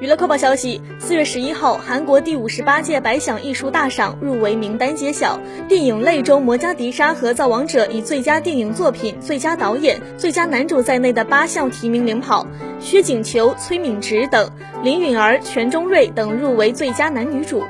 娱乐快报消息：四月十一号，韩国第五十八届百想艺术大赏入围名单揭晓。电影类中，《魔加迪沙》和《造王者》以最佳电影作品、最佳导演、最佳男主在内的八项提名领跑。薛景求、崔敏植等，林允儿、全钟瑞等入围最佳男女主。